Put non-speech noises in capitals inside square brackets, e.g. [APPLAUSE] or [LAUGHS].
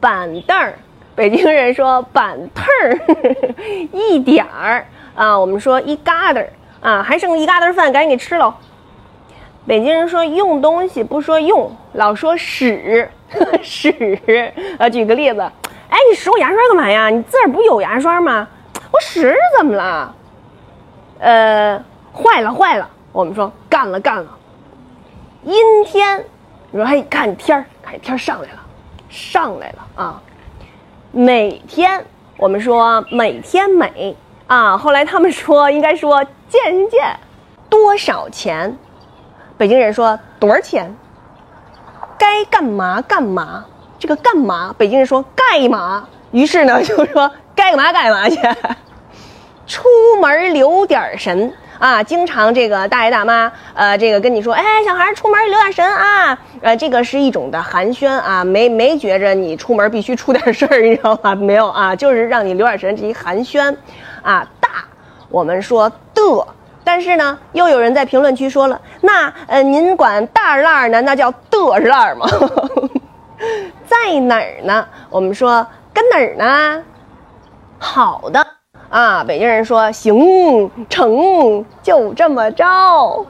板凳儿，北京人说板凳儿，一点儿啊，我们说一疙瘩儿啊，还剩一疙瘩饭，赶紧给吃喽。北京人说用东西不说用，老说使 [LAUGHS] 使。呃，举个例子，哎，你使我牙刷干嘛呀？你自个儿不有牙刷吗？我使怎么了？呃，坏了坏了，我们说干了干了。阴天，你说嘿，看天儿，看天上来了，上来了啊。每天，我们说每天美啊。后来他们说应该说见见，多少钱？北京人说多少钱？该干嘛干嘛？这个干嘛？北京人说干嘛？于是呢，就说该干嘛干嘛去。出门留点神啊！经常这个大爷大妈，呃，这个跟你说，哎，小孩出门留点神啊！呃，这个是一种的寒暄啊，没没觉着你出门必须出点事儿，你知道吗？[LAUGHS] 没有啊，就是让你留点神，这一寒暄，啊，大，我们说的，但是呢，又有人在评论区说了，那呃，您管大烂呢，那叫的烂吗？[LAUGHS] 在哪儿呢？我们说跟哪儿呢？好的。啊，北京人说行成，就这么着。